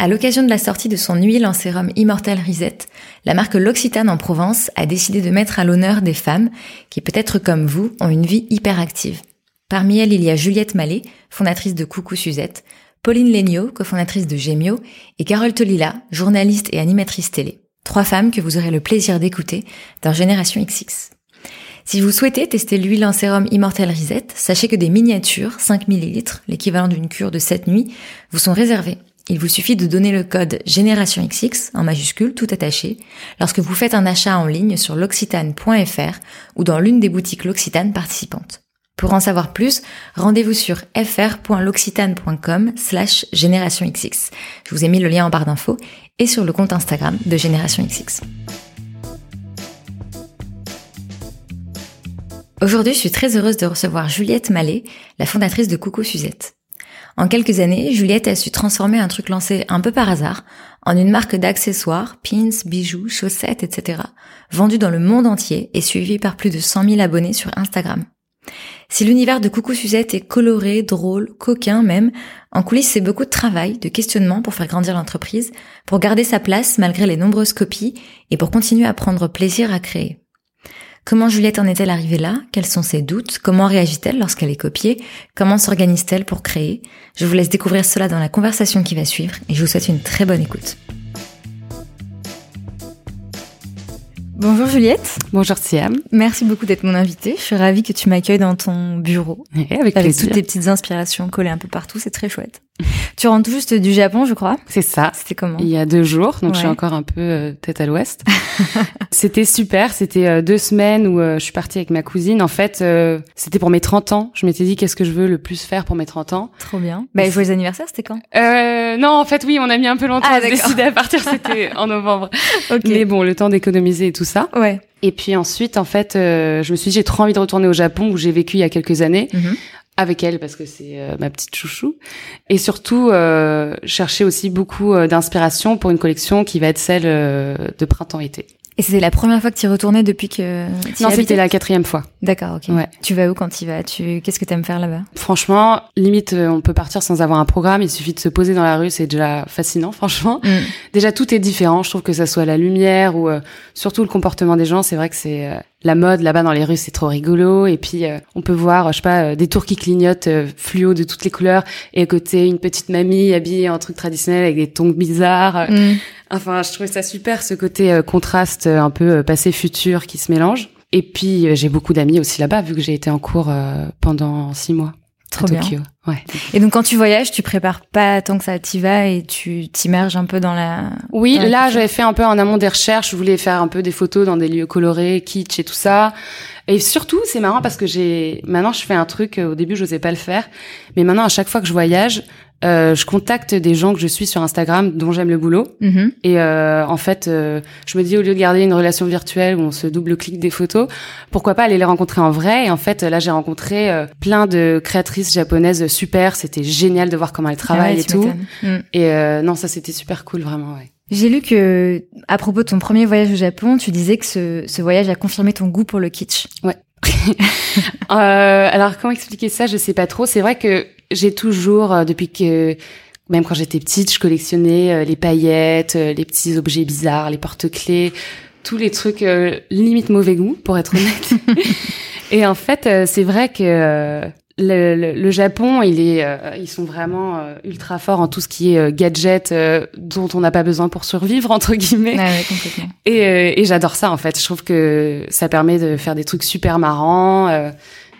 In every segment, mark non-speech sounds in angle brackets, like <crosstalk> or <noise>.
À l'occasion de la sortie de son huile en sérum Immortel Reset, la marque L'Occitane en Provence a décidé de mettre à l'honneur des femmes qui, peut-être comme vous, ont une vie hyperactive. Parmi elles, il y a Juliette Mallet, fondatrice de Coucou Suzette, Pauline Legnaud, cofondatrice de Gemio, et Carole Tolila, journaliste et animatrice télé. Trois femmes que vous aurez le plaisir d'écouter dans Génération XX. Si vous souhaitez tester l'huile en sérum Immortel Reset, sachez que des miniatures, 5 ml, l'équivalent d'une cure de 7 nuits, vous sont réservées il vous suffit de donner le code Génération XX en majuscule tout attaché lorsque vous faites un achat en ligne sur l'occitane.fr ou dans l'une des boutiques L'Occitane participantes. Pour en savoir plus, rendez-vous sur fr.l'occitane.com slash. Je vous ai mis le lien en barre d'infos et sur le compte Instagram de Génération XX. Aujourd'hui, je suis très heureuse de recevoir Juliette Mallet, la fondatrice de Coucou Suzette. En quelques années, Juliette a su transformer un truc lancé un peu par hasard en une marque d'accessoires, pins, bijoux, chaussettes, etc., vendue dans le monde entier et suivie par plus de 100 000 abonnés sur Instagram. Si l'univers de Coucou Suzette est coloré, drôle, coquin même, en coulisses c'est beaucoup de travail, de questionnement pour faire grandir l'entreprise, pour garder sa place malgré les nombreuses copies et pour continuer à prendre plaisir à créer. Comment Juliette en est-elle arrivée là? Quels sont ses doutes? Comment réagit-elle lorsqu'elle est copiée? Comment s'organise-t-elle pour créer? Je vous laisse découvrir cela dans la conversation qui va suivre et je vous souhaite une très bonne écoute. Bonjour Juliette. Bonjour Siam. Merci beaucoup d'être mon invitée. Je suis ravie que tu m'accueilles dans ton bureau. avec, avec toutes tes petites inspirations collées un peu partout, c'est très chouette. Tu rentres tout juste du Japon, je crois. C'est ça. C'était comment Il y a deux jours, donc je suis encore un peu euh, tête à l'ouest. <laughs> c'était super. C'était euh, deux semaines où euh, je suis partie avec ma cousine. En fait, c'était pour mes 30 ans. Je m'étais dit qu'est-ce que je veux le plus faire pour mes 30 ans? Trop bien. Bah, joyeux anniversaire, c'était quand? Non, en fait, oui, on a mis un peu longtemps ah, à décider à partir. C'était en novembre. <laughs> okay. Mais bon, le temps d'économiser et tout ça. Ouais. Et puis ensuite, en fait, je me suis dit j'ai trop envie de retourner au Japon où j'ai vécu il y a quelques années. Mhm avec elle parce que c'est euh, ma petite chouchou et surtout euh, chercher aussi beaucoup euh, d'inspiration pour une collection qui va être celle de printemps-été. Et c'était la première fois que tu y retournais depuis que Non, c'était la quatrième fois. D'accord, ok. Ouais. Tu vas où quand tu vas? Tu qu'est-ce que tu aimes faire là-bas? Franchement, limite on peut partir sans avoir un programme, il suffit de se poser dans la rue, c'est déjà fascinant <laughs> franchement. Mm. Déjà tout est différent, je trouve que ça soit la lumière ou surtout le comportement des gens, c'est vrai que c'est la mode là-bas dans les rues, c'est trop rigolo. Et puis euh, on peut voir, je sais pas, euh, des tours qui clignotent euh, fluo de toutes les couleurs, et à côté une petite mamie habillée en truc traditionnel avec des tongs bizarres. Mm. Enfin, je trouvais ça super ce côté contraste un peu passé-futur qui se mélange. Et puis j'ai beaucoup d'amis aussi là-bas vu que j'ai été en cours pendant six mois. Trop bien. Ouais. Et donc quand tu voyages, tu prépares pas tant que ça, t'y vas et tu t'immerges un peu dans la. Oui, là j'avais fait un peu en amont des recherches. Je voulais faire un peu des photos dans des lieux colorés, kitsch et tout ça. Et surtout, c'est marrant parce que j'ai maintenant je fais un truc. Au début, je n'osais pas le faire, mais maintenant à chaque fois que je voyage, euh, je contacte des gens que je suis sur Instagram dont j'aime le boulot. Mm-hmm. Et euh, en fait, euh, je me dis au lieu de garder une relation virtuelle où on se double-clique des photos, pourquoi pas aller les rencontrer en vrai? Et en fait, là, j'ai rencontré euh, plein de créatrices japonaises super. C'était génial de voir comment elles travaillent et tout. Mm. Et euh, non, ça c'était super cool, vraiment. Ouais. J'ai lu que, à propos de ton premier voyage au Japon, tu disais que ce, ce voyage a confirmé ton goût pour le kitsch. Ouais. <laughs> euh, alors comment expliquer ça? Je sais pas trop. C'est vrai que j'ai toujours, euh, depuis que même quand j'étais petite, je collectionnais euh, les paillettes, euh, les petits objets bizarres, les porte-clés, tous les trucs limite mauvais goût, pour être honnête. <laughs> Et en fait, c'est vrai que le, le, Japon, il est, ils sont vraiment ultra forts en tout ce qui est gadget dont on n'a pas besoin pour survivre entre guillemets. Ah ouais, complètement. Et, et j'adore ça en fait. Je trouve que ça permet de faire des trucs super marrants.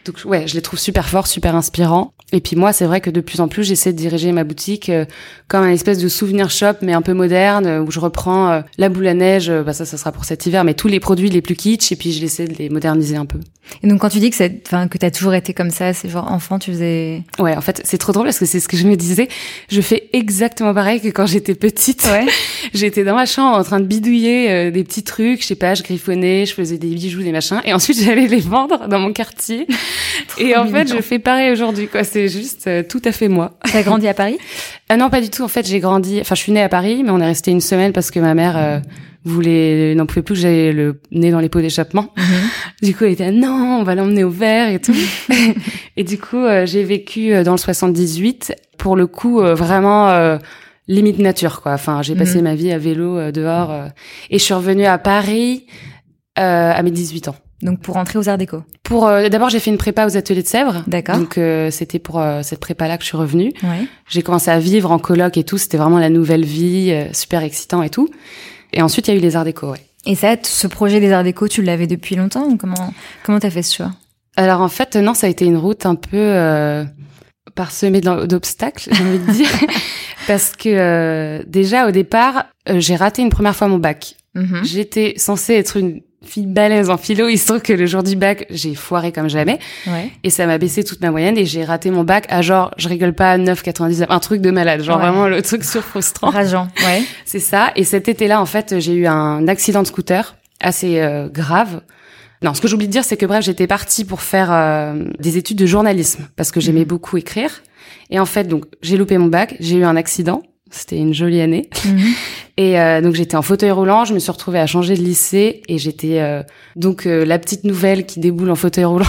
Donc ouais, je les trouve super forts, super inspirants. Et puis moi, c'est vrai que de plus en plus, j'essaie de diriger ma boutique euh, comme un espèce de souvenir shop, mais un peu moderne, euh, où je reprends euh, la boule à neige, bah ça, ça sera pour cet hiver, mais tous les produits les plus kitsch, et puis je essaie de les moderniser un peu. Et donc quand tu dis que c'est, enfin que t'as toujours été comme ça, c'est genre enfant, tu faisais. Ouais, en fait, c'est trop drôle parce que c'est ce que je me disais. Je fais exactement pareil que quand j'étais petite. Ouais. <laughs> j'étais dans ma chambre en train de bidouiller euh, des petits trucs, je sais pas, je griffonnais, je faisais des bijoux, des machins, et ensuite <laughs> j'allais les vendre dans mon quartier. Et en fait, je fais pareil aujourd'hui, quoi. C'est juste euh, tout à fait moi. T'as grandi à Paris? Ah non, pas du tout. En fait, j'ai grandi. Enfin, je suis née à Paris, mais on est resté une semaine parce que ma mère. Euh, voulait n'en pouvait plus que j'aille le nez dans les pots d'échappement. Mhm. Du coup, elle était non, on va l'emmener au vert et tout. <laughs> et du coup, euh, j'ai vécu euh, dans le 78 pour le coup euh, vraiment euh, limite nature quoi. Enfin, j'ai passé Mhm. ma vie à vélo euh, dehors et je suis revenue à Paris euh, à mes 18 ans. Donc pour rentrer aux Arts Déco. Pour euh, d'abord, j'ai fait une prépa aux ateliers de Sèvres. D'accord. Donc euh, c'était pour euh, cette prépa là que je suis revenue. Ouais. J'ai commencé à vivre en coloc et tout, c'était vraiment la nouvelle vie, euh, super excitant et tout. Et ensuite, il y a eu les arts déco, ouais. Et ça, ce projet des Arts Déco, tu l'avais depuis longtemps ou comment comment t'as fait ce choix? Alors en fait, non, ça a été une route un peu euh, parsemée d'obstacles, j'ai envie de dire. <laughs> Parce que euh, déjà, au départ, euh, j'ai raté une première fois mon bac. Mhm. J'étais censée être une fille balèze en philo, il se trouve que le jour du bac, j'ai foiré comme jamais. Ouais. Et ça m'a baissé toute ma moyenne et j'ai raté mon bac à genre, je rigole pas, 9,99, un truc de malade. Genre Ouais. vraiment le truc sur frustrant. Rageant. Ouais. <laughs> C'est ça. Et cet été-là, en fait, j'ai eu un accident de scooter assez euh, grave. Non, ce que j'oublie de dire, c'est que bref, j'étais partie pour faire euh, des études de journalisme parce que j'aimais beaucoup écrire. Et en fait, donc, j'ai loupé mon bac, j'ai eu un accident. C'était une jolie année. Mhm. <laughs> Et euh, donc, j'étais en fauteuil roulant. Je me suis retrouvée à changer de lycée et j'étais euh, donc euh, la petite nouvelle qui déboule en fauteuil roulant.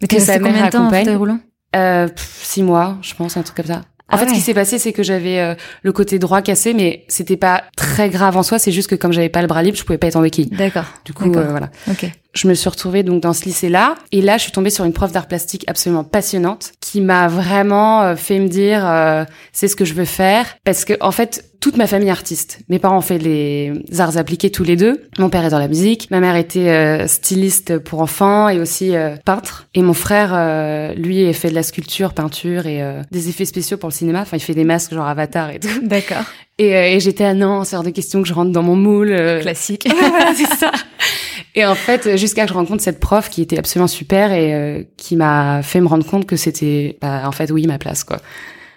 Mais Que sa mère combien de temps en accompagne. fauteuil roulant? Euh, pff, six mois, je pense, un truc comme ça. En Ah fait, ce qui s'est passé, c'est que j'avais euh, le côté droit cassé, mais c'était pas très grave en soi. C'est juste que comme j'avais pas le bras libre, je pouvais pas être en béquille. D'accord. Du coup, euh, voilà. Ok. Je me suis retrouvée donc dans ce lycée-là, et là, je suis tombée sur une prof d'art plastique absolument passionnante, qui m'a vraiment euh, fait me dire, euh, c'est ce que je veux faire, parce que en fait, toute ma famille est artiste. Mes parents ont fait les arts appliqués tous les deux. Mon père est dans la musique, ma mère était euh, styliste pour enfants et aussi euh, peintre, et mon frère, euh, lui, fait de la sculpture, peinture et euh, des effets spéciaux pour le cinéma. Enfin, il fait des masques genre Avatar et tout. D'accord. Et, euh, et j'étais à non, c'est hors de question que je rentre dans mon moule. Classique. <laughs> voilà, c'est ça. Et en fait, jusqu'à que je rencontre cette prof qui était absolument super et euh, qui m'a fait me rendre compte que c'était, bah, en fait, oui, ma place, quoi.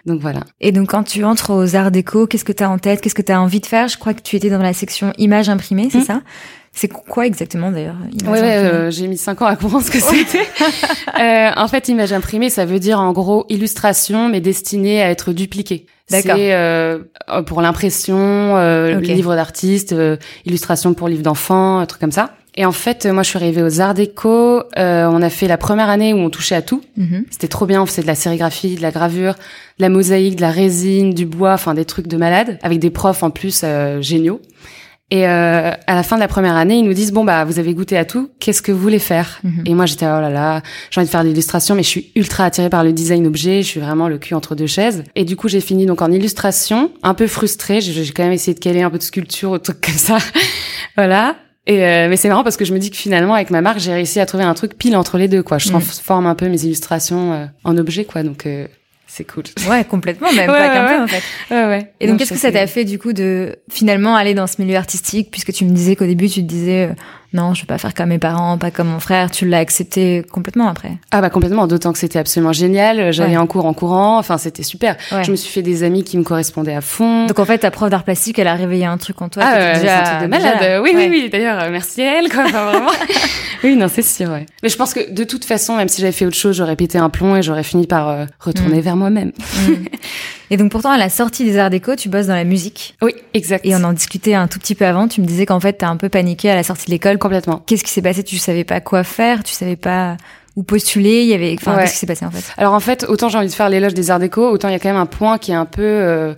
Donc voilà. Et donc quand tu entres aux Arts Déco, qu'est-ce que tu as en tête? Qu'est-ce que tu as envie de faire? Je crois que tu étais dans la section images imprimées, c'est Mhm. ça? C'est quoi exactement d'ailleurs Ouais, euh, j'ai mis cinq ans à comprendre ce que c'était. <laughs> Euh, en fait, image imprimée, ça veut dire en gros illustration, mais destinée à être dupliquée. D'accord. C'est euh, pour l'impression, euh, Ok. livre d'artiste, euh, illustration pour livre d'enfant, un truc comme ça. Et en fait, moi, je suis arrivée aux Arts Déco. euh, on a fait la première année où on touchait à tout. Mhm. C'était trop bien, on faisait de la sérigraphie, de la gravure, de la mosaïque, de la résine, du bois, enfin des trucs de malade, avec des profs en plus euh, géniaux. Et euh, à la fin de la première année, ils nous disent bon bah vous avez goûté à tout, qu'est-ce que vous voulez faire? Mhm. Et moi j'étais oh là là, j'ai envie de faire de l'illustration, mais je suis ultra attirée par le design objet, je suis vraiment le cul entre deux chaises. Et du coup j'ai fini donc en illustration, un peu frustrée, j'ai quand même essayé de caler un peu de sculpture ou trucs comme ça, <laughs> voilà. Et euh, mais c'est marrant parce que je me dis que finalement avec ma marque j'ai réussi à trouver un truc pile entre les deux quoi. Je Mhm. transforme un peu mes illustrations euh, en objets quoi, donc euh, c'est cool. Ouais, complètement, même <laughs> Ouais, pas qu'un ouais, peu en fait. Ouais ouais. Et donc, qu'est-ce que ça t'a fait du coup de finalement aller dans ce milieu artistique, puisque tu me disais qu'au début tu te disais euh, non, je veux pas faire comme mes parents, pas comme mon frère, tu l'as accepté complètement après. Ah bah complètement, d'autant que c'était absolument génial. J'allais Ouais. en cours en courant, enfin c'était super. Ouais. Je me suis fait des amis qui me correspondaient à fond. Donc en fait, ta prof d'art plastique, elle a réveillé un truc en toi. ah c'est déjà, un truc de malade. là. oui Ouais. oui oui. D'ailleurs, euh, merci à elle quoi. Enfin, vraiment. <laughs> oui non c'est sûr. Ouais. Mais je pense que de toute façon, même si j'avais fait autre chose, j'aurais pété un plomb et j'aurais fini par euh, retourner Mm. vers moi-même. Mm. Et donc pourtant, à la sortie des Arts Déco, tu bosses dans la musique. Oui exact. Et on en discutait un tout petit peu avant. Tu me disais qu'en fait, t'as un peu paniqué à la sortie de l'école. Complètement. Qu'est-ce qui s'est passé? Tu savais pas quoi faire Tu savais pas où postuler Il y avait. Enfin, Ouais. qu'est-ce qui s'est passé en fait? Alors en fait, autant j'ai envie de faire l'éloge des arts déco, autant il y a quand même un point qui est un peu euh,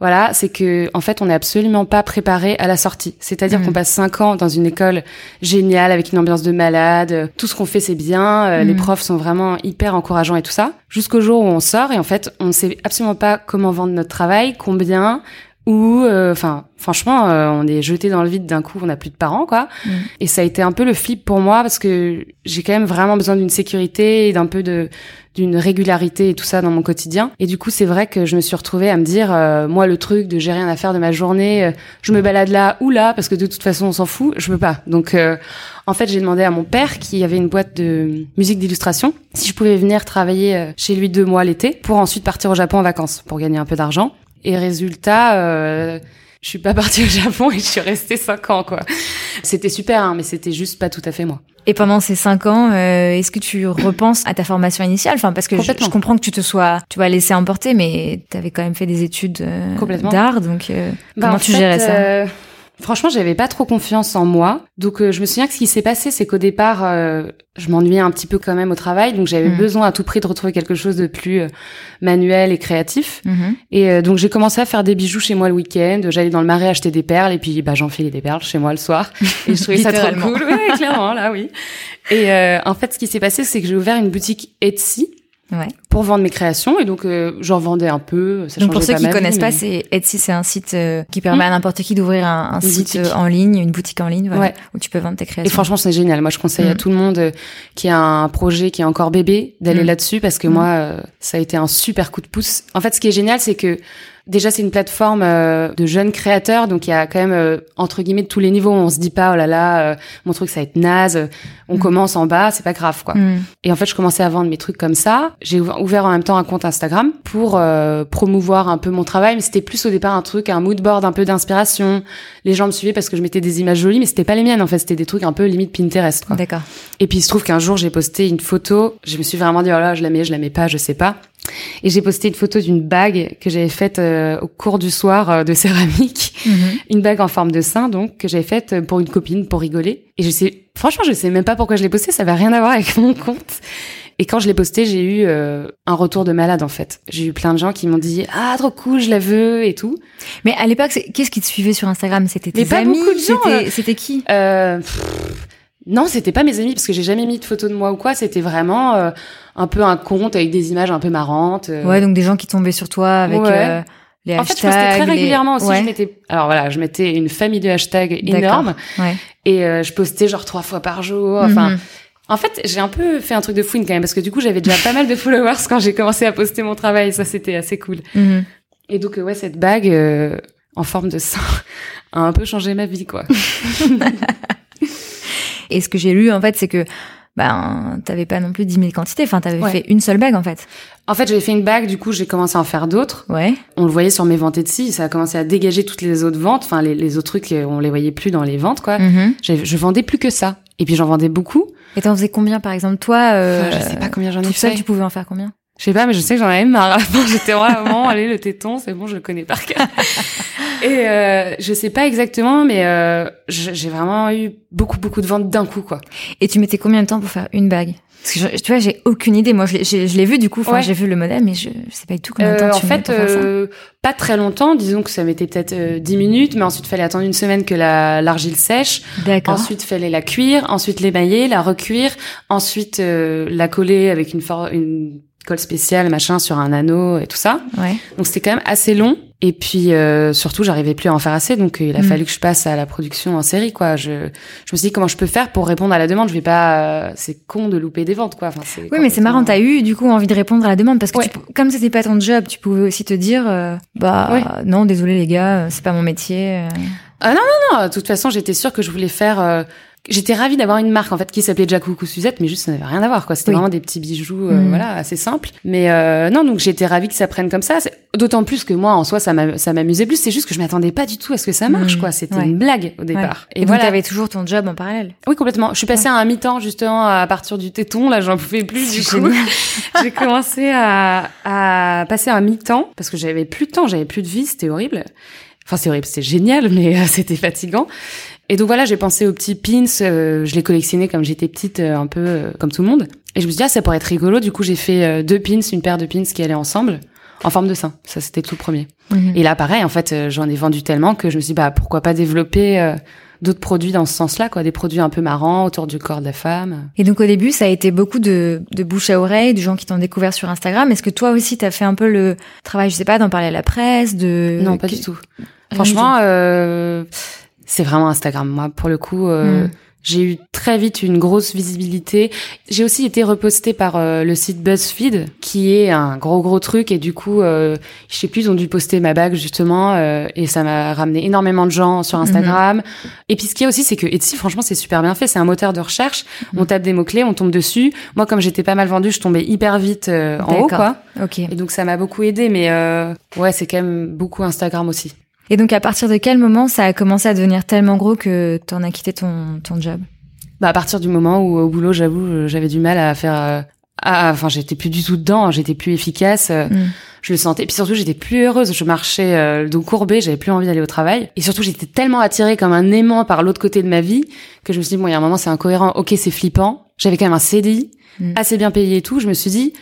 voilà, c'est que en fait, on n'est absolument pas préparé à la sortie. C'est-à-dire Mhm. qu'on passe cinq ans dans une école géniale avec une ambiance de malade. Tout ce qu'on fait, c'est bien. euh, Les Mhm. profs sont vraiment hyper encourageants et tout ça. Jusqu'au jour où on sort et en fait, on ne sait absolument pas comment vendre notre travail, combien. Où, euh, enfin, franchement, euh, on est jeté dans le vide d'un coup, on n'a plus de parents, quoi. Mm. Et ça a été un peu le flip pour moi parce que j'ai quand même vraiment besoin d'une sécurité et d'un peu de d'une régularité et tout ça dans mon quotidien. Et du coup, c'est vrai que je me suis retrouvée à me dire, euh, moi, le truc de j'ai rien à faire de ma journée, euh, je me balade là ou là parce que de toute façon, on s'en fout, je peux pas. Donc, euh, en fait, j'ai demandé à mon père qui avait une boîte de musique d'illustration si je pouvais venir travailler chez lui deux mois l'été pour ensuite partir au Japon en vacances pour gagner un peu d'argent. Et résultat, euh, je suis pas partie au Japon et je suis restée cinq ans quoi. C'était super, hein, mais c'était juste pas tout à fait moi. Et pendant ces cinq ans, euh, est-ce que tu repenses à ta formation initiale? Enfin, parce que je, comprends que tu te sois, tu vas laisser emporter, mais tu avais quand même fait des études euh, d'art, donc euh, Bah, comment en tu fait, gérais ça? euh, Franchement, j'avais pas trop confiance en moi. Donc, euh, je me souviens que ce qui s'est passé, c'est qu'au départ, euh, je m'ennuyais un petit peu quand même au travail. Donc, j'avais Mhm. besoin à tout prix de retrouver quelque chose de plus euh, manuel et créatif. Mhm. Et euh, donc, j'ai commencé à faire des bijoux chez moi le week-end. J'allais dans le marais acheter des perles et puis bah, j'enfilais des perles chez moi le soir. <laughs> Et je trouvais ça trop cool. Ouais, clairement, là, oui. Et euh, en fait, ce qui s'est passé, c'est que j'ai ouvert une boutique Etsy Ouais. pour vendre mes créations. Et donc, euh, j'en vendais un peu. Ça Donc pour ceux qui vie, connaissent pas, c'est Etsy, c'est un site euh, qui permet Mhm. à n'importe qui d'ouvrir un, site boutique. euh, en ligne, une boutique en ligne, voilà, Ouais. où tu peux vendre tes Et créations. franchement, c'est génial. Moi, je conseille à Mm. tout le monde euh, qui a un projet qui est encore bébé d'aller Mm. là-dessus parce que moi, ça a été un super coup de pouce. En fait, ce qui est génial, c'est que déjà, c'est une plateforme euh, de jeunes créateurs, donc il y a quand même euh, entre guillemets de tous les niveaux. On se dit pas, oh là là, euh, mon truc ça va être naze. On Mm. commence en bas, c'est pas grave, quoi. Mhm. Et en fait, je commençais à vendre mes trucs comme ça. J'ai ouvert- en même temps un compte Instagram pour euh, promouvoir un peu mon travail, mais c'était plus au départ un truc, un mood board, un peu d'inspiration. Les gens me suivaient parce que je mettais des images jolies, mais c'était pas les miennes. En fait, c'était des trucs un peu limite Pinterest. Quoi. D'accord. Et puis il se trouve qu'un jour j'ai posté une photo. Je me suis vraiment dit oh là, je la mets, je la mets pas, je sais pas. Et j'ai posté une photo d'une bague que j'avais faite euh, au cours du soir euh, de <laughs> céramique, Mhm. une bague en forme de sein donc que j'avais faite pour une copine pour rigoler. Et je sais, franchement, je sais même pas pourquoi je l'ai postée. Ça avait rien à voir avec <laughs> mon compte. Et quand je l'ai posté, j'ai eu euh, un retour de malade en fait. J'ai eu plein de gens qui m'ont dit ah trop cool, je la veux et tout. Mais à l'époque, qu'est-ce qui te suivait sur Instagram? C'était tes Mais pas amis beaucoup de gens, C'était euh. qui? Euh, pff, non, c'était pas mes amis parce que j'ai jamais mis de photos de moi ou quoi. C'était vraiment euh, un peu un compte avec des images un peu marrantes. euh. Ouais, donc des gens qui tombaient sur toi avec Ouais. euh, les en fait, hashtags. je postais très les- régulièrement aussi. Ouais. Je mettais, alors voilà, je mettais une famille de hashtags énorme Ouais. et euh, je postais genre trois fois par jour. Enfin, Mhm. en fait, j'ai un peu fait un truc de fouine quand même parce que du coup, j'avais déjà pas mal de followers quand j'ai commencé à poster mon travail. Ça, c'était assez cool. Mhm. Et donc, euh, ouais, cette bague euh, en forme de <laughs> sein a un peu changé ma vie, quoi. <laughs> Et ce que j'ai lu, en fait, c'est que ben t'avais pas non plus 10 000 quantités. Enfin, t'avais Ouais. fait une seule bague, en fait. En fait, j'avais fait une bague. Du coup, j'ai commencé à en faire d'autres. Ouais. on le voyait sur mes ventes Etsy, ça a commencé à dégager toutes les autres ventes, enfin les, les autres trucs, euh, on les voyait plus dans les ventes quoi. Mhm. Je vendais plus que ça. Et puis j'en vendais beaucoup. Et t'en faisais combien, par exemple, toi euh, Enfin, je sais pas combien j'en ai fait. tu pouvais en faire combien? Je sais pas, mais je sais que j'en avais marre. <laughs> À la fin, j'étais vraiment, allez, le téton, c'est bon, je le connais par cœur. <laughs> Et euh, je sais pas exactement, mais euh, j'ai vraiment eu beaucoup, beaucoup de ventes d'un coup, quoi. Et tu mettais combien de temps pour faire une bague? Parce que je- tu vois, j'ai aucune idée. Moi, je l'ai- vu du coup. Enfin, Ouais. j'ai vu le modèle, mais je, je sais pas du tout combien de temps Euh, en tu fait, pour faire ça. euh, pas très longtemps. Disons que ça mettait peut-être euh, 10 minutes, mais ensuite fallait attendre une semaine que la l'argile sèche. D'accord. Ensuite, fallait la cuire, ensuite l'émailler, la recuire, ensuite euh, la coller avec une, for- une colle spéciale, machin, sur un anneau et tout ça. Ouais. Donc c'était quand même assez long. Et puis euh, surtout, j'arrivais plus à en faire assez, donc euh, il a Mm. fallu que je passe à la production en série, quoi. Je, je me suis dit comment je peux faire pour répondre à la demande? Je vais pas, euh, c'est con de louper des ventes, quoi. Enfin, c'est Oui, mais c'est marrant. T'as eu du coup envie de répondre à la demande parce que Ouais. tu comme c'était pas ton job, tu pouvais aussi te dire, euh, bah Ouais. non, désolé les gars, euh, c'est pas mon métier. euh. Non, de toute façon, j'étais sûre que je voulais faire. J'étais ravie d'avoir une marque en fait qui s'appelait Jacoucou Suzette, mais juste ça n'avait rien à voir quoi. C'était Oui. vraiment des petits bijoux, euh, Mm. voilà, assez simples. Mais euh, non, donc j'étais ravie que ça prenne comme ça. D'autant plus que moi en soi ça m'a- ça m'amusait plus. C'est juste que je m'attendais pas du tout à ce que ça marche Mm. quoi. C'était Ouais. une blague au Ouais. départ. Et, donc t'avais toujours ton job en parallèle. Oui, complètement. Je suis passée à un mi-temps justement à partir du téton. Là, j'en pouvais plus du coup. <laughs> J'ai commencé à, à passer à un mi-temps parce que j'avais plus de temps, j'avais plus de vie, c'était horrible. Enfin, c'est horrible, c'était génial, mais euh, c'était fatigant. Et donc voilà, j'ai pensé aux petits pins. euh, je les collectionnais comme j'étais petite, euh, un peu euh, comme tout le monde. Et je me suis dit, ah, ça pourrait être rigolo. Du coup, j'ai fait euh, deux pins, une paire de pins qui allaient ensemble, en forme de sein. Ça, c'était tout le premier. Mhm. Et là, pareil, en fait, euh, j'en ai vendu tellement que je me suis dit, bah, pourquoi pas développer euh, d'autres produits dans ce sens-là, quoi, des produits un peu marrants autour du corps de la femme. Et donc au début, ça a été beaucoup de, de bouche à oreille, de gens qui t'ont découvert sur Instagram. Est-ce que toi aussi, t'as fait un peu le travail, je sais pas, d'en parler à la presse, de non, pas du tout. Franchement, euh, c'est vraiment Instagram. Moi, pour le coup, euh, hmm. J'ai eu très vite une grosse visibilité. J'ai aussi été repostée par euh, le site BuzzFeed, qui est un gros gros truc. Et du coup, euh, je sais plus, ils ont dû poster ma bague justement, euh, et ça m'a ramené énormément de gens sur Instagram. Mhm. Et puis ce qu'il y a aussi, c'est que Etsy, franchement, c'est super bien fait. C'est un moteur de recherche. Mhm. On tape des mots clés, on tombe dessus. Moi, comme j'étais pas mal vendue, je tombais hyper vite en haut, quoi. Ok. Et donc ça m'a beaucoup aidé. Mais ouais, c'est quand même beaucoup Instagram aussi. Et donc, à partir de quel moment ça a commencé à devenir tellement gros que tu en as quitté ton, ton job? Bah, à partir du moment où, au boulot, j'avoue, j'avais du mal à faire. Euh, enfin, j'étais plus du tout dedans, j'étais plus efficace. Euh, mm. Je le sentais. Et puis surtout, j'étais plus heureuse. Je marchais euh, le dos courbé, j'avais plus envie d'aller au travail. Et surtout, j'étais tellement attirée comme un aimant par l'autre côté de ma vie que je me suis dit, bon, il y a un moment, c'est incohérent. Ok, c'est flippant. J'avais quand même un CDI, mm. assez bien payé et tout. Je me suis dit,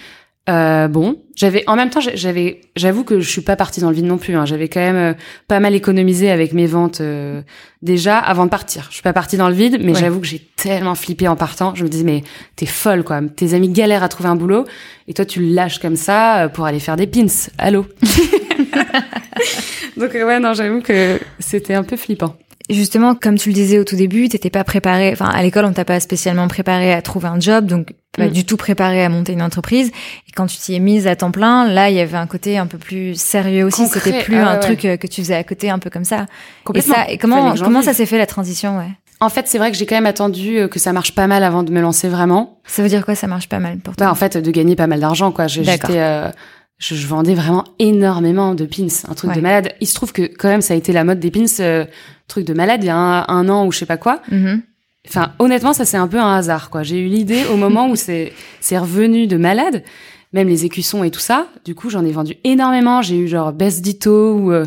euh, bon, j'avais en même temps, j'avais, j'avoue que je suis pas partie dans le vide non plus. Hein. J'avais quand même euh, pas mal économisé avec mes ventes euh, déjà avant de partir. Je suis pas partie dans le vide, mais j'avoue que j'ai tellement flippé en partant. Je me disais mais t'es folle quoi. Tes amis galèrent à trouver un boulot et toi tu le lâches comme ça pour aller faire des pins. Allô? <laughs> <laughs> Donc ouais non, j'avoue que c'était un peu flippant justement, comme tu le disais au tout début, t'étais pas préparé. Enfin, à l'école, on t'a pas spécialement préparé à trouver un job, donc pas mm. du tout préparé à monter une entreprise. Et quand tu t'y es mise à temps plein, là, il y avait un côté un peu plus sérieux aussi. C'était plus ah un truc euh, que tu faisais à côté, un peu comme ça. Et ça, et comment comment ça s'est fait la transition, ouais? En fait, c'est vrai que j'ai quand même attendu euh, que ça marche pas mal avant de me lancer vraiment. Ça veut dire quoi, ça marche pas mal pour toi? Bah, En fait, de gagner pas mal d'argent, quoi. J'étais, euh, je, je, vendais vraiment énormément de pins, un truc de malade. Il se trouve que quand même, ça a été la mode des pins, euh, truc de malade, il y a un, an ou je sais pas quoi. Mm-hmm. Enfin, honnêtement, ça c'est un peu un hasard, quoi. J'ai eu l'idée au moment où c'est c'est revenu de malade, même les écussons et tout ça. Du coup, j'en ai vendu énormément. J'ai eu genre Best Ditto ou euh,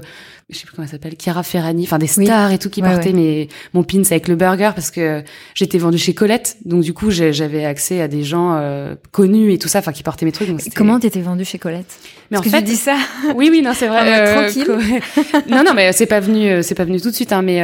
je sais plus comment elle s'appelle, Chiara Ferrani, enfin des stars et tout qui portaient mes mon pins avec le burger parce que j'étais vendue chez Colette, donc du coup j'avais accès à des gens euh, connus et tout ça, enfin qui portaient mes trucs. Donc comment t'étais vendue chez Colette? Mais en fait, tu dis ça Oui, oui, non, c'est vrai. <laughs> Euh, tranquille. <laughs> non, non, mais c'est pas venu, euh, c'est pas venu tout de suite, hein, mais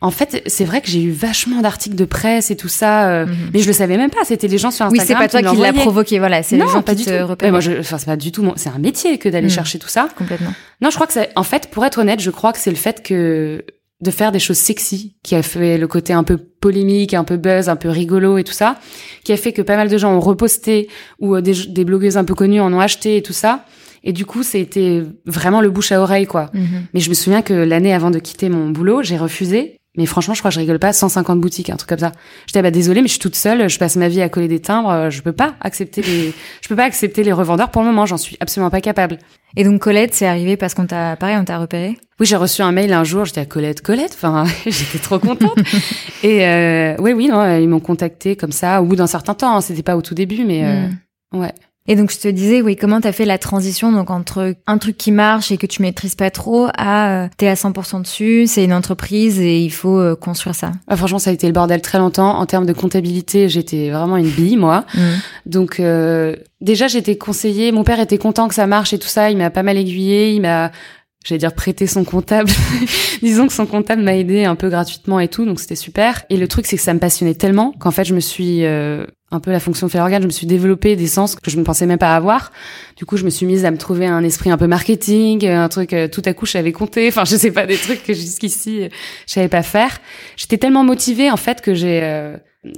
en fait, c'est vrai que j'ai eu vachement d'articles de presse et tout ça, mhm. mais je le savais même pas. C'était les gens sur Instagram. Oui, c'est pas toi qui, l'a provoqué, voilà. C'est les gens pas qui du te tout. moi, je, enfin, c'est pas du tout. c'est un métier que d'aller mhm. chercher tout ça. Complètement. Non, je crois que c'est. En fait, pour être honnête, je crois que c'est le fait que de faire des choses sexy qui a fait le côté un peu polémique, un peu buzz, un peu rigolo et tout ça, qui a fait que pas mal de gens ont reposté ou euh, des, des blogueuses un peu connues en ont acheté et tout ça. Et du coup, c'était vraiment le bouche à oreille, quoi. Mhm. Mais je me souviens que l'année avant de quitter mon boulot, j'ai refusé mais franchement, je crois que je rigole pas, 150 boutiques, un truc comme ça. J'étais bah désolée, mais je suis toute seule, je passe ma vie à coller des timbres, euh, je peux pas accepter les, je peux pas accepter les revendeurs pour le moment, j'en suis absolument pas capable. Et donc Colette, c'est arrivé parce qu'on t'a, pareil, on t'a repéré? Oui, j'ai reçu un mail un jour, j'étais à Colette, Colette, enfin, <laughs> j'étais trop contente. <laughs> Et euh, oui, oui, non, ils m'ont contacté comme ça, au bout d'un certain temps, hein, c'était pas au tout début, mais euh, hmm. ouais. Et donc je te disais, oui, comment t'as fait la transition donc entre un truc qui marche et que tu maîtrises pas trop à euh, t'es à 100% dessus, c'est une entreprise et il faut euh, construire ça. Ah, franchement, ça a été le bordel très longtemps. En termes de comptabilité, j'étais vraiment une bille moi. Mmh. Donc euh, déjà j'étais conseillée, mon père était content que ça marche et tout ça, il m'a pas mal aiguillé, il m'a j'allais dire prêter son comptable. <laughs> Disons que son comptable m'a aidé un peu gratuitement et tout, donc c'était super. Et le truc, c'est que ça me passionnait tellement qu'en fait, je me suis euh, un peu la fonction de organe, je me suis développé des sens que je ne pensais même pas avoir. Du coup, je me suis mise à me trouver un esprit un peu marketing, un truc euh, tout à coup je savais compter. Enfin, <laughs> je sais pas des trucs que jusqu'ici je savais pas faire. J'étais tellement motivée en fait que j'ai euh,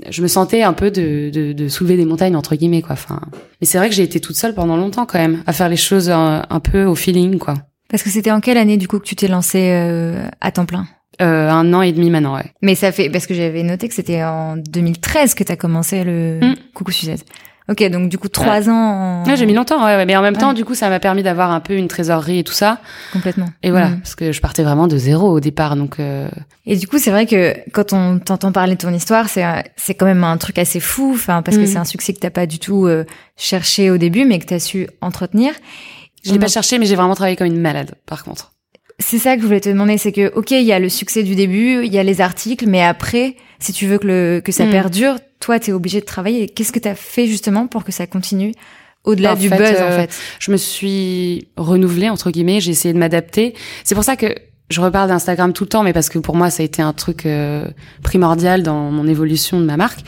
je me sentais un peu de, de, de, soulever des montagnes entre guillemets quoi. Enfin, mais c'est vrai que j'ai été toute seule pendant longtemps quand même à faire les choses un, un peu au feeling quoi. Parce que c'était en quelle année du coup que tu t'es lancé euh, à temps plein? Euh, un an et demi maintenant, ouais. Mais ça fait parce que j'avais noté que c'était en 2013 que tu as commencé le mm. Coucou Suzette. Ok, donc du coup trois ans. En... Ouais, j'ai mis longtemps, ouais, ouais, mais en même temps, du coup, ça m'a permis d'avoir un peu une trésorerie et tout ça. Complètement. Et voilà, mm. parce que je partais vraiment de zéro au départ, donc. Euh... Et du coup, c'est vrai que quand on t'entend parler de ton histoire, c'est c'est quand même un truc assez fou, enfin parce que mm. c'est un succès que t'as pas du tout euh, cherché au début, mais que t'as su entretenir. Je l'ai pas cherché, mais j'ai vraiment travaillé comme une malade, par contre. C'est ça que je voulais te demander, c'est que, ok, il y a le succès du début, il y a les articles, mais après, si tu veux que, le, que ça hmm. perdure, toi, tu es obligé de travailler. Qu'est-ce que tu as fait justement pour que ça continue au-delà du buzz, en euh, fait? Je me suis renouvelée, entre guillemets, j'ai essayé de m'adapter. C'est pour ça que Je reparle d'Instagram tout le temps, mais parce que pour moi, ça a été un truc euh, primordial dans mon évolution de ma marque.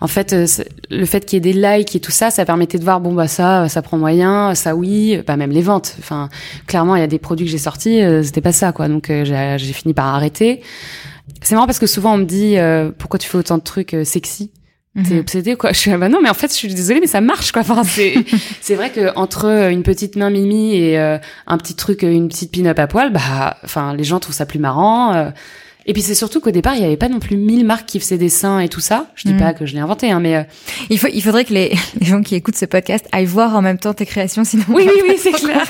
En fait, euh, le fait qu'il y ait des likes et tout ça, ça permettait de voir, bon bah ça, ça prend moyen, ça oui, pas même les ventes. Enfin, clairement, il y a des produits que j'ai sortis, euh, c'était pas ça, quoi. Donc j'ai fini par arrêter. C'est marrant parce que souvent on me dit, pourquoi tu fais autant de trucs sexy? T'es mhm. obsédé quoi <laughs> Je suis ah bah non mais en fait je suis désolée mais ça marche quoi. Enfin c'est <laughs> c'est vrai que entre euh, une petite main mimi et euh, un petit truc euh, une petite pin-up à poil bah enfin les gens trouvent ça plus marrant. Et puis c'est surtout qu'au départ il y avait pas non plus mille marques qui faisaient des seins et tout ça. Je dis mhm. pas que je l'ai inventé hein mais il faut il faudrait que les, <laughs> les gens qui écoutent ce podcast aillent voir en même temps tes créations sinon oui oui oui c'est clair.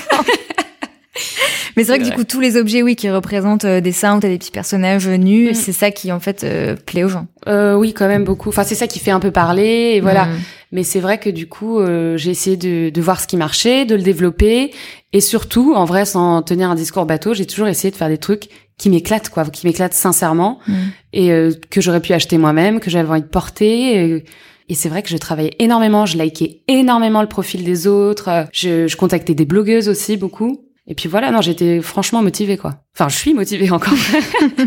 Mais c'est vrai que du coup, tous les objets, oui, qui représentent euh, des seins ou t'as des petits personnages nus, mm. c'est ça qui en fait euh, plaît aux gens. Euh, oui, quand même beaucoup. Enfin, c'est ça qui fait un peu parler, et voilà. Mm. Mais c'est vrai que du coup, euh, j'ai essayé de, de, voir ce qui marchait, de le développer, et surtout, en vrai, sans tenir un discours bateau, j'ai toujours essayé de faire des trucs qui m'éclatent, quoi, qui m'éclatent sincèrement, mm. et que j'aurais pu acheter moi-même, que j'avais envie de porter. Et c'est vrai que je travaillais énormément, je likais énormément le profil des autres, je, je contactais des blogueuses aussi beaucoup. Et puis voilà, non, j'étais franchement motivée, quoi. Enfin, je suis motivée encore. <laughs>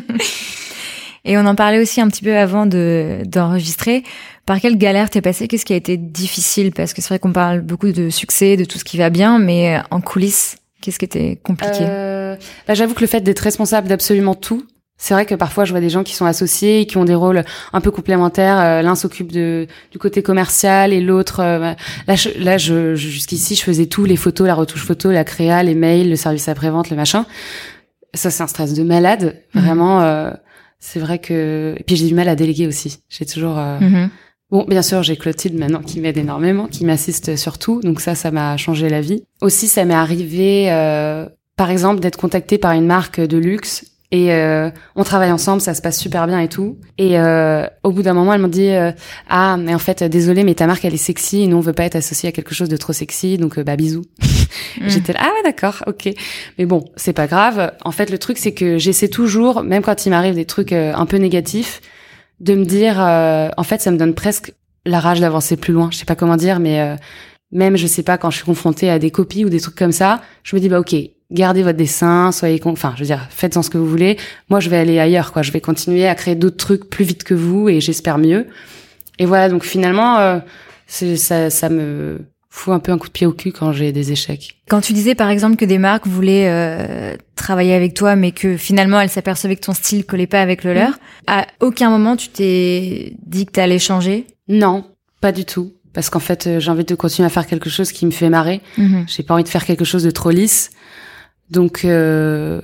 <laughs> Et on en parlait aussi un petit peu avant de d'enregistrer. Par quelle galère t'es passé Qu'est-ce qui a été difficile? Parce que c'est vrai qu'on parle beaucoup de succès, de tout ce qui va bien, mais en coulisses, qu'est-ce qui était compliqué? Euh, bah, J'avoue que le fait d'être responsable d'absolument tout, c'est vrai que parfois je vois des gens qui sont associés et qui ont des rôles un peu complémentaires. Euh, l'un s'occupe de du côté commercial et l'autre euh, bah, là je, là je, jusqu'ici je faisais tout les photos, la retouche photo, la créa, les mails, le service après vente, le machin. Ça c'est un stress de malade, mhm. vraiment. Euh, c'est vrai que et puis j'ai du mal à déléguer aussi. J'ai toujours mhm. Bon, bien sûr, j'ai Clotilde maintenant qui m'aide énormément, qui m'assiste sur tout, donc ça, ça m'a changé la vie. Aussi, ça m'est arrivé, par exemple, d'être contactée par une marque de luxe et euh, on travaille ensemble, ça se passe super bien et tout. Et euh, au bout d'un moment, elle m'a dit euh, ah mais en fait désolé mais ta marque elle est sexy et nous on veut pas être associé à quelque chose de trop sexy donc bah bisous. Mm. <laughs> J'étais là ah ouais d'accord ok mais bon c'est pas grave. En fait le truc c'est que j'essaie toujours même quand il m'arrive des trucs un peu négatifs de me dire en fait ça me donne presque la rage d'avancer plus loin. Je sais pas comment dire mais même je sais pas quand je suis confrontée à des copies ou des trucs comme ça, je me dis bah ok gardez votre dessin, soyez con... enfin, je veux dire, faites-en ce que vous voulez. Moi, je vais aller ailleurs, quoi. Je vais continuer à créer d'autres trucs plus vite que vous et j'espère mieux. Et voilà, donc finalement, euh, ça, ça me fout un peu un coup de pied au cul quand j'ai des échecs. Quand tu disais par exemple que des marques voulaient euh, travailler avec toi, mais que finalement elles s'apercevaient que ton style collait pas avec le leur, mm. à aucun moment tu t'es dit que t'allais changer? Non, pas du tout. Parce qu'en fait, euh, j'ai envie de continuer à faire quelque chose qui me fait marrer. Mm-hmm. J'ai pas envie de faire quelque chose de trop lisse. Donc euh,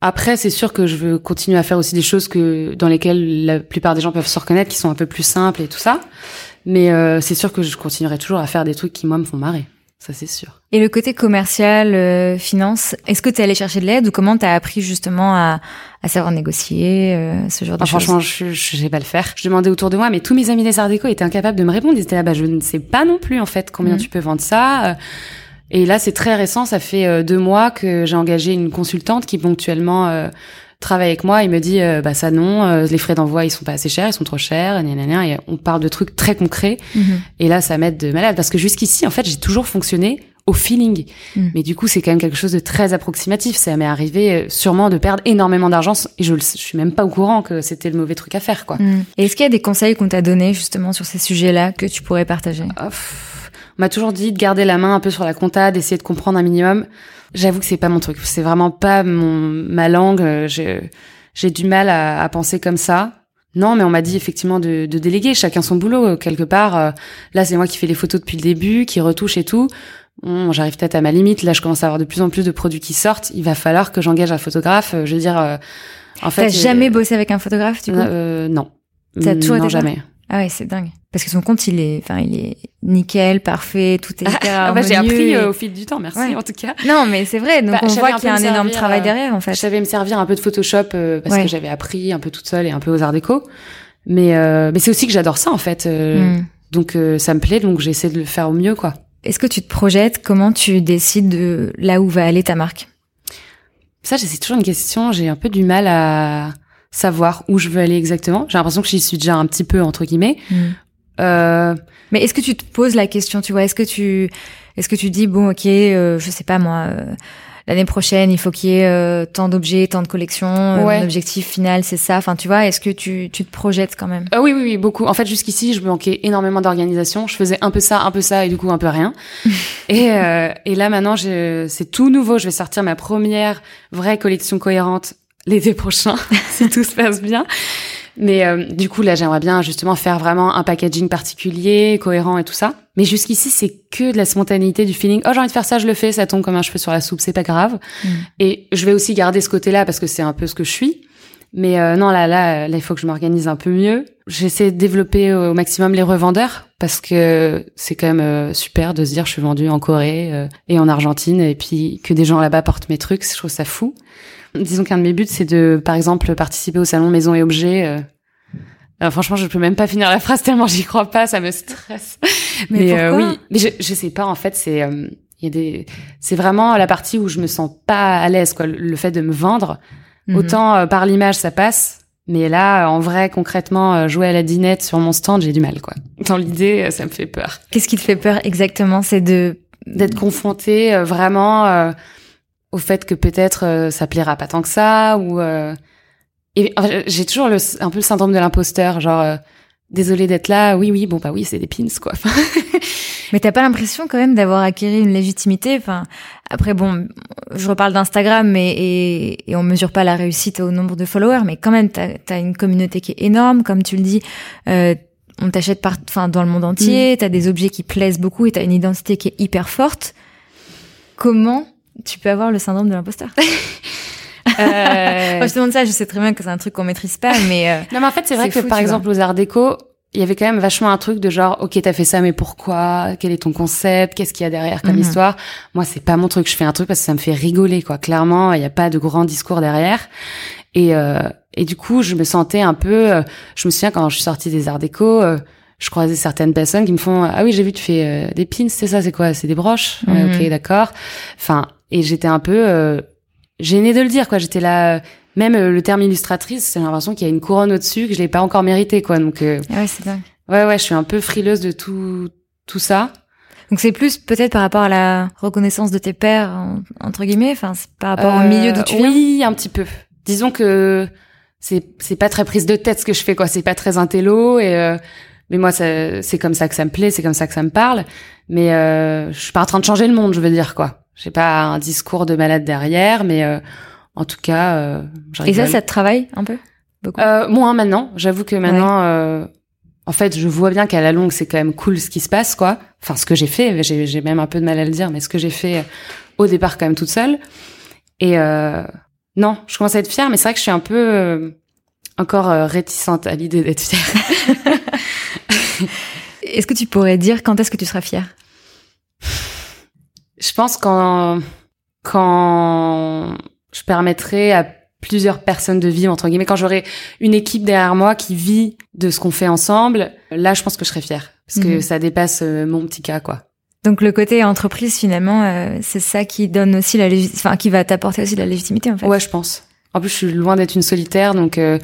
après, c'est sûr que je veux continuer à faire aussi des choses que dans lesquelles la plupart des gens peuvent se reconnaître, qui sont un peu plus simples et tout ça. Mais euh, c'est sûr que je continuerai toujours à faire des trucs qui moi me font marrer. Ça c'est sûr. Et le côté commercial, euh, finance, est-ce que tu es allé chercher de l'aide ou comment tu as appris justement à, à savoir négocier euh, ce genre de choses? Franchement, je, je sais pas le faire. Je demandais autour de moi, mais tous mes amis des arts déco étaient incapables de me répondre. Ils étaient là, bah je ne sais pas non plus en fait combien mmh. tu peux vendre ça. Et là, c'est très récent. Ça fait euh, deux mois que j'ai engagé une consultante qui ponctuellement euh, travaille avec moi. Il me dit, euh, bah ça non, les frais d'envoi ils sont pas assez chers, ils sont trop chers. Et on parle de trucs très concrets. Mhm. Et là, ça m'aide de malade parce que jusqu'ici, en fait, j'ai toujours fonctionné au feeling. Mhm. Mais du coup, c'est quand même quelque chose de très approximatif. Ça m'est arrivé sûrement de perdre énormément d'argent et je, je suis même pas au courant que c'était le mauvais truc à faire, quoi. Mhm. Et est-ce qu'il y a des conseils qu'on t'a donnés justement sur ces sujets-là que tu pourrais partager? On m'a toujours dit de garder la main un peu sur la compta, d'essayer de comprendre un minimum. J'avoue que c'est pas mon truc. C'est vraiment pas mon ma langue. J'ai du mal à, penser comme ça. Non, mais on m'a dit effectivement de, déléguer chacun son boulot quelque part. Euh, là, c'est moi qui fais les photos depuis le début, qui retouche et tout. Bon, j'arrive peut-être à ma limite. Là, je commence à avoir de plus en plus de produits qui sortent. Il va falloir que j'engage un photographe. Je veux dire, euh, en fait. T'as jamais bossé avec un photographe, du coup? euh, Non. T'as toujours non, été jamais. Ah ouais, c'est dingue. Parce que son compte, il est, enfin, il est nickel, parfait, tout est hyper ah bah, J'ai appris euh, au fil du temps, merci en tout cas. Non, mais c'est vrai. Donc bah, on voit qu'il y a un énorme travail euh, derrière, en fait. Je savais me servir un peu de Photoshop euh, parce que j'avais appris un peu toute seule et un peu aux arts déco. Mais mais c'est aussi que j'adore ça en fait. Hmm. Donc ça me plaît, donc j'essaie de le faire au mieux, quoi. Est-ce que tu te projettes? Comment tu décides de là où va aller ta marque? Ça, c'est toujours une question. J'ai un peu du mal à savoir où je veux aller exactement. J'ai l'impression que j'y suis déjà un petit peu entre guillemets. Hmm. Euh... Mais est-ce que tu te poses la question, tu vois? Est-ce que tu, est-ce que tu dis bon, ok, euh, je sais pas moi, euh, l'année prochaine, il faut qu'il y ait euh, tant d'objets, tant de collections, euh, Ouais. mon objectif final, c'est ça? Enfin, tu vois, est-ce que tu, tu te projettes quand même? Euh, oui, oui, oui, beaucoup. En fait, jusqu'ici, je manquais énormément d'organisation. Je faisais un peu ça, un peu ça, et du coup, un peu rien. <laughs> et, euh, et là, maintenant, c'est tout nouveau. Je vais sortir ma première vraie collection cohérente l'été prochain, <laughs> si tout se passe bien. Mais euh, du coup, là, j'aimerais bien justement faire vraiment un packaging particulier, cohérent et tout ça. Mais jusqu'ici, c'est que de la spontanéité, du feeling. Oh, j'ai envie de faire ça, je le fais, ça tombe comme un cheveu sur la soupe, c'est pas grave. Mm. Et je vais aussi garder ce côté-là parce que c'est un peu ce que je suis. Mais euh, non, là, là, là, il faut que je m'organise un peu mieux. J'essaie de développer au maximum les revendeurs parce que c'est quand même euh, super de se dire je suis vendue en Corée euh, et en Argentine et puis que des gens là-bas portent mes trucs, je trouve ça fou. Disons qu'un de mes buts, c'est de, par exemple, participer au salon Maison et Objets. euh. Alors, franchement, je peux même pas finir la phrase tellement j'y crois pas, ça me stresse. Mais euh, pourquoi oui, mais je, je sais pas. En fait, c'est euh, il y a des, c'est vraiment la partie où je me sens pas à l'aise, quoi. Le, fait de me vendre, Mhm. autant euh, par l'image ça passe, mais là, en vrai, concrètement, euh, jouer à la dinette sur mon stand, j'ai du mal, quoi. Dans l'idée, euh, ça me fait peur Qu'est-ce qui te fait peur exactement? C'est de d'être confrontée euh, vraiment euh, au fait que peut-être euh, ça plaira pas tant que ça ou euh, et j'ai toujours le, un peu le syndrome de l'imposteur genre euh, désolé d'être là oui oui bon bah oui c'est des pins quoi <laughs> Mais t'as pas l'impression quand même d'avoir acquis une légitimité? Enfin, après bon, je reparle d'Instagram, mais et, et on mesure pas la réussite au nombre de followers, mais quand même, t'as as une communauté qui est énorme, comme tu le dis. Euh, on t'achète par, enfin, dans le monde entier. T'as des objets qui plaisent beaucoup et t'as une identité qui est hyper forte. Comment tu peux avoir le syndrome de l'imposteur. <laughs> Euh, Moi, Je te demande ça. Je sais très bien que c'est un truc qu'on maîtrise pas, mais euh, non mais en fait c'est vrai que fou, par exemple aux arts déco il y avait quand même vachement un truc de genre ok t'as fait ça mais pourquoi? Quel est ton concept? Qu'est-ce qu'il y a derrière comme Mhm. histoire? Moi c'est pas mon truc je fais un truc parce que ça me fait rigoler quoi. Clairement il y a pas de grand discours derrière. Et euh, et du coup je me sentais un peu euh, je me souviens quand je suis sortie des arts déco euh, je croisais certaines personnes qui me font ah oui j'ai vu tu fais euh, des pins c'est ça c'est quoi? C'est des broches? Ouais, Mhm. ok d'accord. Enfin et j'étais un peu euh, gênée de le dire quoi j'étais là euh, même euh, le terme illustratrice j'ai l'impression qu'il y a une couronne au-dessus que je l'ai pas encore mérité quoi donc euh, ouais, c'est dingue. ouais ouais je suis un peu frileuse de tout tout ça Donc c'est plus peut-être par rapport à la reconnaissance de tes en- entre guillemets. Enfin, c'est par rapport au Euh, milieu d'où tu viens. oui un petit peu disons que c'est c'est pas très prise de tête ce que je fais quoi c'est pas très intello et euh, mais moi c'est comme ça que ça me plaît c'est comme ça que ça me parle mais euh, je suis pas en train de changer le monde je veux dire quoi j'ai pas un discours de malade derrière mais euh, en tout cas euh, Et ça, ça te travaille un peu beaucoup? Euh, moins maintenant. J'avoue que maintenant, euh, en fait, je vois bien qu'à la longue, c'est quand même cool ce qui se passe, quoi. Enfin, ce que j'ai fait, j'ai même un peu de mal à le dire, mais ce que j'ai fait euh, au départ quand même toute seule. Et euh, non, je commence à être fière, mais c'est vrai que je suis un peu encore réticente à l'idée d'être fière. <laughs> Est-ce que tu pourrais dire quand est-ce que tu seras fière? Je pense quand quand je permettrai à plusieurs personnes de vivre entre guillemets. Quand j'aurai une équipe derrière moi qui vit de ce qu'on fait ensemble là je pense que je serai fière. Parce que Mhm. ça dépasse euh, mon petit cas quoi. Donc le côté entreprise finalement, euh, c'est ça qui donne aussi la légit- enfin qui va t'apporter aussi de la légitimité en fait. ouais je pense. En plus je suis loin d'être une solitaire donc euh,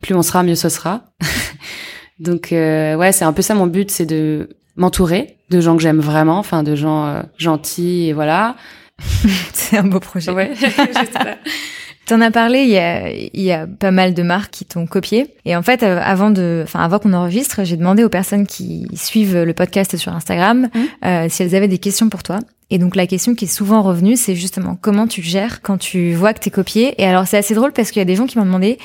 plus on sera mieux ce sera. <laughs> Donc euh, ouais c'est un peu ça mon but c'est de m'entourer de gens que j'aime vraiment enfin de gens euh, gentils et voilà <laughs> c'est un beau projet. ouais. <laughs> T'en as parlé, il y a, il y a pas mal de marques qui t'ont copié. Et en fait, euh, avant de, enfin, avant qu'on enregistre, j'ai demandé aux personnes qui suivent le podcast sur Instagram Mhm. euh, si elles avaient des questions pour toi. Et donc la question qui est souvent revenue, c'est justement comment tu gères quand tu vois que t'es copié. Et alors c'est assez drôle parce qu'il y a des gens qui m'ont demandé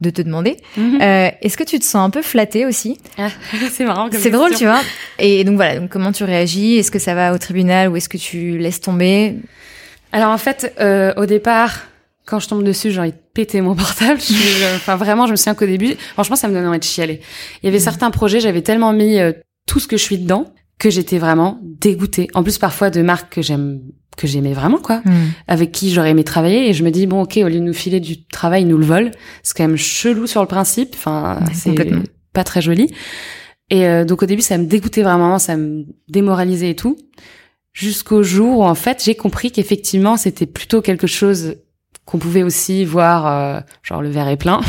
de te demander, Mhm. euh, est-ce que tu te sens un peu flatté aussi Ah, <laughs> c'est marrant C'est drôle, tu vois. Et donc voilà, donc comment tu réagis? Est-ce que ça va au tribunal ou est-ce que tu laisses tomber? Alors en fait, euh, au départ, quand je tombe dessus, j'ai envie de péter mon <laughs> portable. Euh, Enfin vraiment, je me souviens qu'au début, franchement, ça me donnait envie de chialer. Il y avait Mhm. certains projets, j'avais tellement mis euh, tout ce que je suis dedans que j'étais vraiment dégoûtée. En plus, parfois de marques que j'aime, que j'aimais vraiment quoi, avec qui j'aurais aimé travailler. Et je me dis bon, ok, au lieu de nous filer du travail, ils nous le volent. C'est quand même chelou sur le principe. Enfin, Ouais, c'est pas très joli. Et euh, donc au début, ça me dégoûtait vraiment, ça me démoralisait et tout jusqu'au jour où en fait j'ai compris qu'effectivement c'était plutôt quelque chose qu'on pouvait aussi voir euh, genre le verre est plein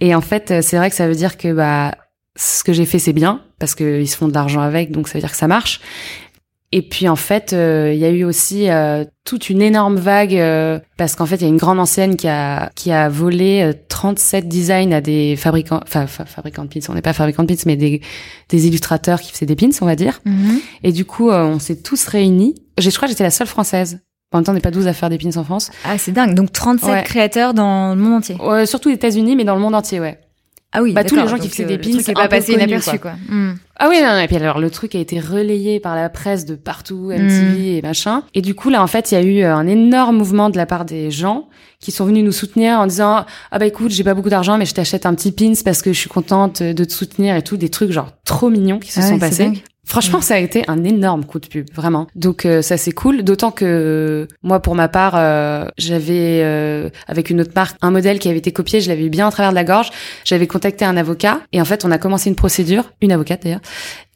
et en fait euh, c'est vrai que ça veut dire que bah ce que j'ai fait c'est bien parce que ils se font de l'argent avec donc ça veut dire que ça marche Et puis en fait, euh, il y a eu aussi euh, toute une énorme vague euh, parce qu'en fait, il y a une grande enseigne qui a qui a volé 37 designs à des fabricants, enfin fabricants de pins. On n'est pas fabricants de pins, mais des des illustrateurs qui faisaient des pins, on va dire. Mhm. Et du coup, on s'est tous réunis. Je crois que j'étais la seule française. En même temps, on n'est pas 12 à faire des pins en France. Ah, c'est dingue. Donc 37 Ouais. créateurs dans le monde entier. Surtout aux États-Unis, mais dans le monde entier, ouais. Ah oui, Bah, tous les gens qui faisaient des le pins, c'est est pas passé inaperçu, quoi. Hmm. Ah oui, non, non, et puis alors le truc a été relayé par la presse de partout, MTV et machin. Et du coup là en fait il y a eu euh, un énorme mouvement de la part des gens qui sont venus nous soutenir en disant ah bah écoute j'ai pas beaucoup d'argent mais je t'achète un petit pins parce que je suis contente de te soutenir et tout des trucs genre trop mignons qui se Ah sont ouais, passés. Franchement, ça a été un énorme coup de pub, vraiment. Donc euh, ça c'est cool, d'autant que moi pour ma part, euh, j'avais euh, avec une autre marque un modèle qui avait été copié, je l'avais bien à travers de la gorge. J'avais contacté un avocat. Et en fait on a commencé une procédure, une avocate d'ailleurs,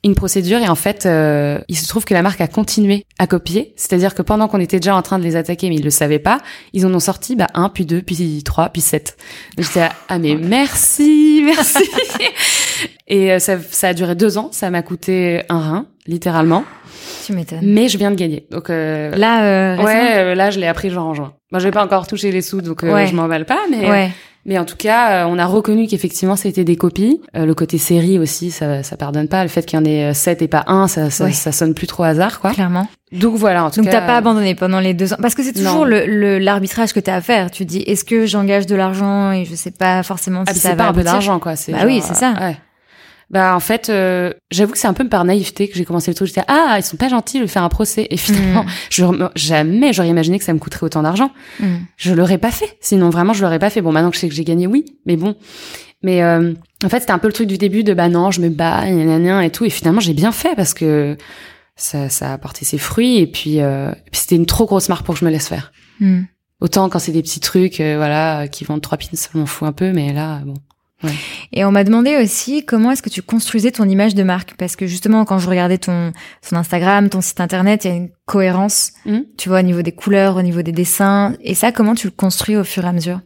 une procédure et en fait euh, il se trouve que la marque a continué à copier, c'est-à-dire que pendant qu'on était déjà en train de les attaquer mais ils le savaient pas, ils en ont sorti bah un puis deux puis trois puis sept. J'étais ah mais <laughs> merci merci. <laughs> Et euh, ça, ça a duré deux ans, ça m'a coûté un rein, littéralement. Tu m'étonnes. Mais je viens de gagner. Donc euh, Là, euh, ouais, euh, là je l'ai appris genre en juin. Moi, je vais pas encore touché les sous, donc euh, Ouais. je m'emballe pas. Mais Ouais. Mais en tout cas, euh, on a reconnu qu'effectivement c'était des copies. Euh, le côté série aussi, ça ça pardonne pas. Le fait qu'il y en ait euh, sept et pas un, ça ça, Ouais. ça sonne plus trop hasard quoi. Clairement. Donc voilà. En tout Donc t'as pas abandonné pendant les deux ans parce que c'est toujours le le- l'arbitrage que t'as à faire. Tu dis est-ce que j'engage de l'argent et je sais pas forcément Ah, si puis ça c'est pas un peu d'argent quoi. Bah oui, c'est ça. euh, ouais. Bah en fait, euh, j'avoue que c'est un peu par naïveté que j'ai commencé le truc. J'étais ah ils sont pas gentils, vais faire un procès. Et finalement, Mm. je, jamais j'aurais imaginé que ça me coûterait autant d'argent. Hmm. je l'aurais pas fait. Sinon, vraiment, je l'aurais pas fait. Bon, maintenant que je sais que j'ai gagné, oui, mais bon. Mais euh, en fait, c'était un peu le truc du début de bah non, je me bats, et tout. Et finalement, j'ai bien fait parce que ça, ça a apporté ses fruits. Et puis, euh, c'était une trop grosse marque pour que je me laisse faire. Hmm. Autant quand c'est des petits trucs, euh, voilà, qui vendent trois pins, ça m'en fout un peu. Mais là, bon. Et on m'a demandé aussi comment est-ce que tu construisais ton image de marque parce que justement quand je regardais ton ton Instagram, ton site internet, il y a une cohérence, Mhm. tu vois au niveau des couleurs, au niveau des dessins et ça comment tu le construis au fur et à mesure?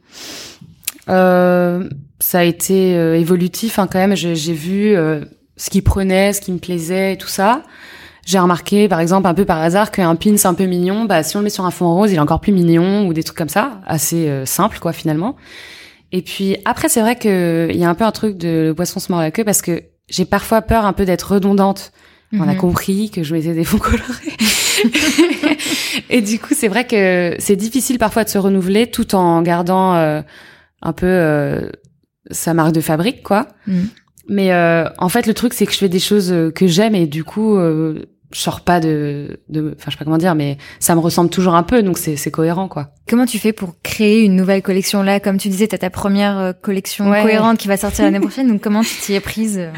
Euh, ça a été euh, évolutif hein, quand même. J'ai vu euh, ce qui prenait, ce qui me plaisait et tout ça. J'ai remarqué, par exemple, un peu par hasard, qu'un pin un peu mignon, bah si on le met sur un fond rose, il est encore plus mignon ou des trucs comme ça, assez euh, simple quoi finalement. Et puis après, c'est vrai que il y a un peu un truc de le poisson se mord la queue parce que j'ai parfois peur un peu d'être redondante. On a Mhm. compris que je mettais des fonds colorés. <laughs> et du coup, c'est vrai que c'est difficile parfois de se renouveler tout en gardant euh, un peu euh, sa marque de fabrique, quoi. Mhm. Mais euh, en fait, le truc, c'est que je fais des choses que j'aime et du coup, euh, je sors pas de, de, enfin, je sais pas comment dire, mais ça me ressemble toujours un peu, donc c'est cohérent, quoi. Comment tu fais pour créer une nouvelle collection là? Comme tu disais, t'as ta première euh, collection Ouais. cohérente qui va sortir l'année <laughs> prochaine. Donc comment tu t'y es prise euh,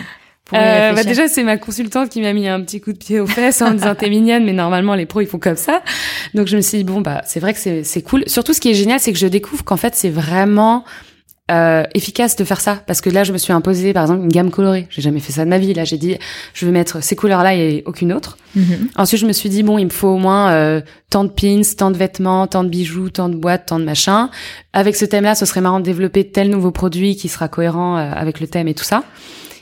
Euh, bah déjà, c'est ma consultante qui m'a mis un petit coup de pied aux fesses en me disant t'es mignonne, mais normalement les pros ils font comme ça. Donc je me suis dit bon bah c'est vrai que c'est c'est cool. Surtout ce qui est génial, c'est que je découvre qu'en fait c'est vraiment euh, efficace de faire ça parce que là je me suis imposé par exemple une gamme colorée. J'ai jamais fait ça de ma vie. Là j'ai dit je vais mettre ces couleurs là et aucune autre. Mhm. Ensuite, je me suis dit bon, il me faut au moins euh, tant de pins, tant de vêtements, tant de bijoux, tant de boîtes, tant de machins. Avec ce thème-là, ce serait marrant de développer tel nouveau produit qui sera cohérent euh, avec le thème et tout ça.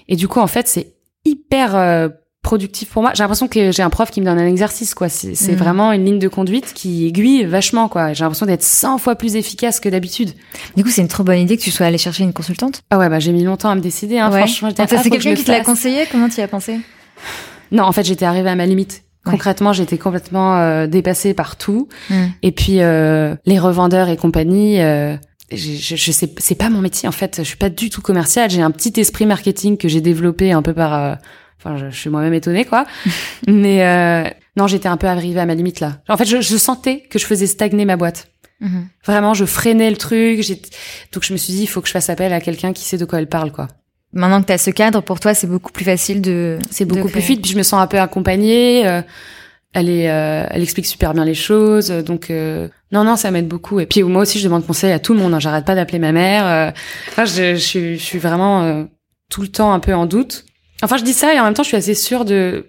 Et du coup, en fait, c'est hyper euh, productif pour moi. J'ai l'impression que j'ai un prof qui me donne un exercice, quoi. C'est Mhm. vraiment une ligne de conduite qui aiguille vachement, quoi. J'ai l'impression d'être 100 fois plus efficace que d'habitude. Du coup, c'est une trop bonne idée que tu sois allée chercher une consultante? Ah ouais, bah j'ai mis longtemps à me décider. Hein, Ouais. Franchement, j'étais ah, c'est que quelqu'un le qui te l'a conseillé? Comment tu y as pensé? Non, en fait, j'étais arrivée à ma limite. Ouais. Concrètement, j'étais complètement euh, dépassée par tout. Hmm. Et puis euh, les revendeurs et compagnie, euh, je, je, je sais, c'est pas mon métier en fait. Je suis pas du tout commercial. J'ai un petit esprit marketing que j'ai développé un peu par. Enfin, je, je suis moi-même étonnée quoi. <laughs> Mais euh, non, j'étais un peu arrivée à ma limite là. En fait, je, je sentais que je faisais stagner ma boîte. Mhm. Vraiment, je freinais le truc. j'ai- Donc je me suis dit, il faut que je fasse appel à quelqu'un qui sait de quoi elle parle quoi. Maintenant que tu as ce cadre, pour toi, c'est beaucoup plus facile de. C'est de beaucoup plus vite, puis je me sens un peu accompagnée. euh, elle est, euh, elle explique super bien les choses, euh, donc euh, non non, ça m'aide beaucoup. Et puis moi aussi, je demande conseil à tout le monde. hein, J'arrête pas d'appeler ma mère. enfin, je, je, suis- je suis vraiment tout le temps un peu en doute. Enfin, je dis ça et en même temps, je suis assez sûre de.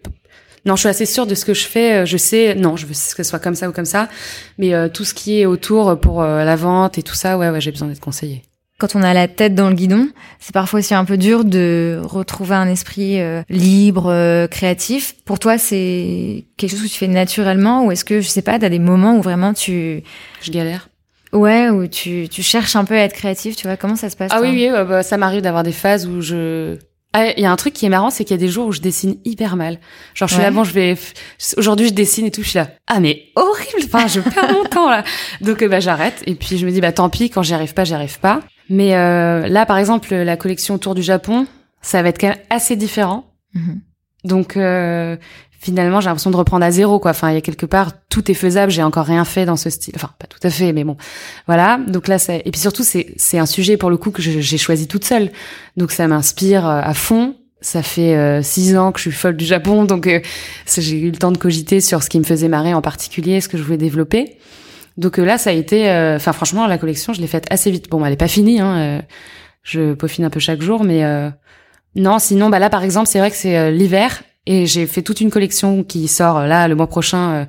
Non, je suis assez sûre de ce que je fais. euh, Je sais, non, je veux que ce soit comme ça ou comme ça. Mais euh, tout ce qui est autour pour euh, la vente et tout ça, ouais, ouais, j'ai besoin d'être conseillée. quand on a la tête dans le guidon, c'est parfois aussi un peu dur de retrouver un esprit euh, libre, euh, créatif. Pour toi, c'est quelque chose que tu fais naturellement ou est-ce que, je sais pas, t'as des moments où vraiment tu... Je galère. Ouais, où tu, tu cherches un peu à être créatif, tu vois, comment ça se passe Ah oui, oui, bah, ça m'arrive d'avoir des phases où je... Ah, il y a un truc qui est marrant, c'est qu'il y a des jours où je dessine hyper mal. Genre, je suis Ouais. là, bon, je vais, aujourd'hui, je dessine et tout, je suis là. Ah, mais horrible! Enfin, je perds mon temps, là. Donc, euh, bah, j'arrête. Et puis, je me dis, bah, tant pis, quand j'y arrive pas, j'y arrive pas. Mais, euh, là, par exemple, la collection autour du Japon, ça va être quand même assez différent. Mhm. Donc, euh, finalement, j'ai l'impression de reprendre à zéro, quoi. Enfin, il y a quelque part, tout est faisable, j'ai encore rien fait dans ce style. Enfin, pas tout à fait, mais bon. Voilà. Donc là, c'est, et puis surtout, c'est, c'est un sujet, pour le coup, que j'ai choisi toute seule. Donc ça m'inspire euh, à fond. Ça fait euh, six ans que je suis folle du Japon, donc euh, j'ai eu le temps de cogiter sur ce qui me faisait marrer en particulier, ce que je voulais développer. Donc euh, là, ça a été, enfin franchement, la collection, je l'ai faite assez vite. Bon, elle est pas finie, hein, je peaufine un peu chaque jour, mais non, sinon, bah là, par exemple, c'est vrai que c'est l'hiver et j'ai fait toute une collection qui sort euh, là le mois prochain euh,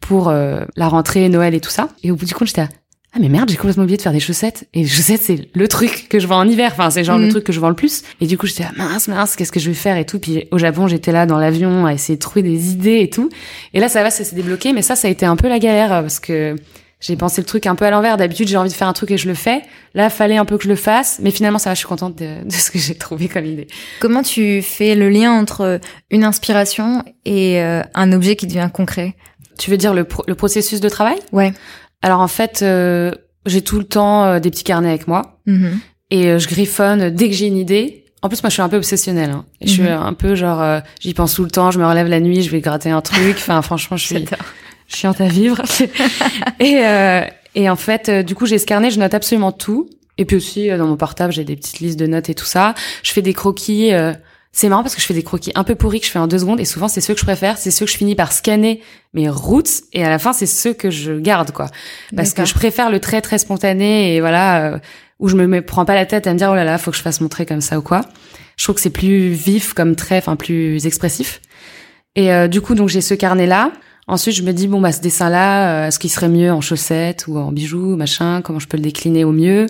pour euh, la rentrée, Noël et tout ça. Et au bout du compte, j'étais là, ah mais merde, j'ai complètement oublié de faire des chaussettes. Et les chaussettes, c'est le truc que je vends en hiver. Enfin, c'est genre Mhm. le truc que je vends le plus. Et du coup, j'étais là, mince, mince, qu'est-ce que je vais faire et tout. Puis au Japon, j'étais là dans l'avion à essayer de trouver des idées et tout. Et là, ça va, ça s'est débloqué. Mais ça, ça a été un peu la galère parce que j'ai pensé le truc un peu à l'envers. D'habitude, j'ai envie de faire un truc et je le fais. Là, fallait un peu que je le fasse. Mais finalement, ça va, je suis contente de, de ce que j'ai trouvé comme idée. Comment tu fais le lien entre une inspiration et euh, un objet qui devient concret? Tu veux dire le, pro- le processus de travail? Ouais. Alors en fait, euh, j'ai tout le temps euh, des petits carnets avec moi Mhm. et je griffonne dès que j'ai une idée. En plus, moi, je suis un peu obsessionnelle. Hein. Je suis Mhm. un peu genre, j'y pense tout le temps. Je me relève la nuit, je vais gratter un truc. <laughs> Enfin, franchement, je suis. Chiante à vivre. <laughs> et euh, et en fait, euh, du coup, j'ai ce carnet, je note absolument tout. Et puis aussi, euh, dans mon portable, j'ai des petites listes de notes et tout ça. Je fais des croquis. euh, c'est marrant parce que je fais des croquis un peu pourris que je fais en deux secondes et souvent c'est ceux que je préfère, c'est ceux que je finis par scanner mes routes et à la fin c'est ceux que je garde quoi. Parce que je préfère le trait très spontané et voilà euh, où je me prends pas la tête à me dire oh là là faut que je fasse mon trait comme ça ou quoi. Je trouve que c'est plus vif comme trait, enfin plus expressif. Et euh, du coup donc j'ai ce carnet là. Ensuite je me dis bon bah ce dessin là, est-ce qu'il serait mieux en chaussettes ou en bijoux machin? Comment je peux le décliner au mieux?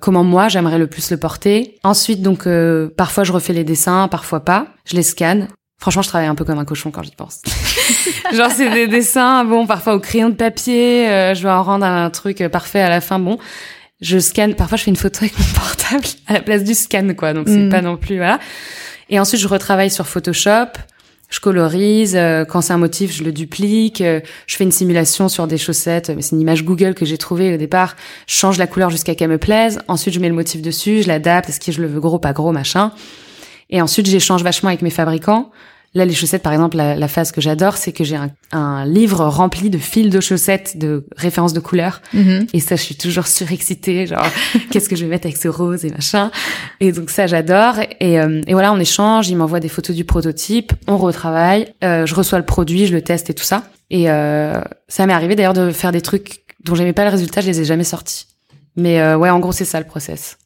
Comment moi j'aimerais le plus le porter? Ensuite donc euh, parfois je refais les dessins, parfois pas. Je les scanne. Franchement, je travaille un peu comme un cochon quand j'y pense. <laughs> Genre, c'est des dessins, bon, parfois au crayon de papier, euh, je vais en rendre un truc parfait à la fin, bon. Je scanne, parfois je fais une photo avec mon <laughs> portable à la place du scan, quoi, donc c'est Mm. pas non plus, voilà. Et ensuite, je retravaille sur Photoshop, je colorise, euh, quand c'est un motif, je le duplique, euh, je fais une simulation sur des chaussettes, mais c'est une image Google que j'ai trouvée au départ, je change la couleur jusqu'à qu'elle me plaise, ensuite je mets le motif dessus, je l'adapte, est-ce que je le veux gros, pas gros, machin. Et ensuite, j'échange vachement avec mes fabricants. Là, les chaussettes, par exemple, la, la phase que j'adore, c'est que j'ai un, un livre rempli de fils de chaussettes, de références de couleurs. Mhm. Et ça, je suis toujours surexcitée, genre, <laughs> qu'est-ce que je vais mettre avec ce rose et machin. Et donc ça, j'adore. Et, euh, et voilà, on échange, il m'envoie des photos du prototype, on retravaille, euh, je reçois le produit, je le teste et tout ça. Et euh, ça m'est arrivé d'ailleurs de faire des trucs dont j'aimais pas le résultat, je les ai jamais sortis. Mais euh, ouais, en gros, c'est ça le process.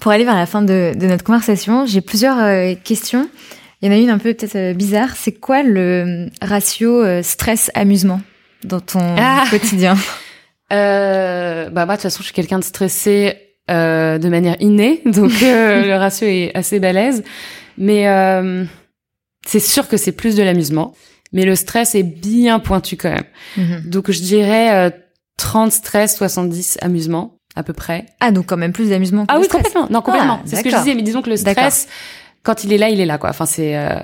Pour aller vers la fin de, de notre conversation, j'ai plusieurs euh, questions. Il y en a une un peu peut-être euh, bizarre. C'est quoi le euh, ratio euh, stress-amusement dans ton Ah. <laughs> quotidien? Euh, bah moi, de toute façon, je suis quelqu'un de stressé euh, de manière innée, <laughs> donc euh, <laughs> le ratio est assez balèze. Mais euh, c'est sûr que c'est plus de l'amusement. Mais le stress est bien pointu quand même. Mhm. Donc je dirais euh, 30 stress, 70 amusement à peu près. Ah, donc quand même plus d'amusement Ah oui, stress. complètement. Non, complètement. Ah, c'est ce que je disais. Mais disons que le stress, quand il est là, il est là, quoi. Enfin, c'est euh,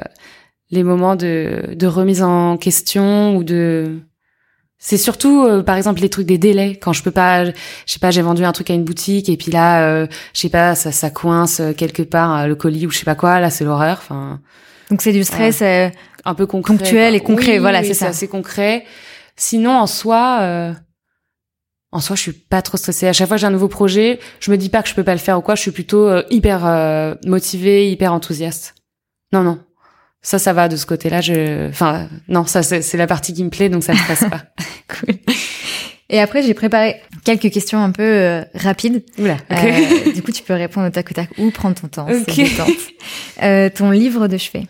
les moments de, de remise en question ou de. C'est surtout, euh, par exemple, les trucs des délais. Quand je peux pas, je sais pas, j'ai vendu un truc à une boutique et puis là, euh, je sais pas, ça, ça coince euh, quelque part euh, le colis ou je sais pas quoi. Là, c'est l'horreur. Enfin, Donc c'est du stress. euh, un peu concret. Ponctuel quoi. et concret, Oui, voilà, oui, c'est ça. assez concret. Sinon, en soi, euh, en soi, je suis pas trop stressée. À chaque fois que j'ai un nouveau projet, je me dis pas que je peux pas le faire ou quoi. Je suis plutôt euh, hyper euh, motivée, hyper enthousiaste. Non, non. Ça, ça va de ce côté-là. Je, enfin, non, ça, c'est la partie qui me plaît, donc ça me stresse pas. <laughs> cool. Et après, j'ai préparé quelques questions un peu euh, rapides. Oula. du coup, tu peux répondre au tac au tac ou prendre ton temps. Ok. C'est détente. Euh, ton livre de chevet.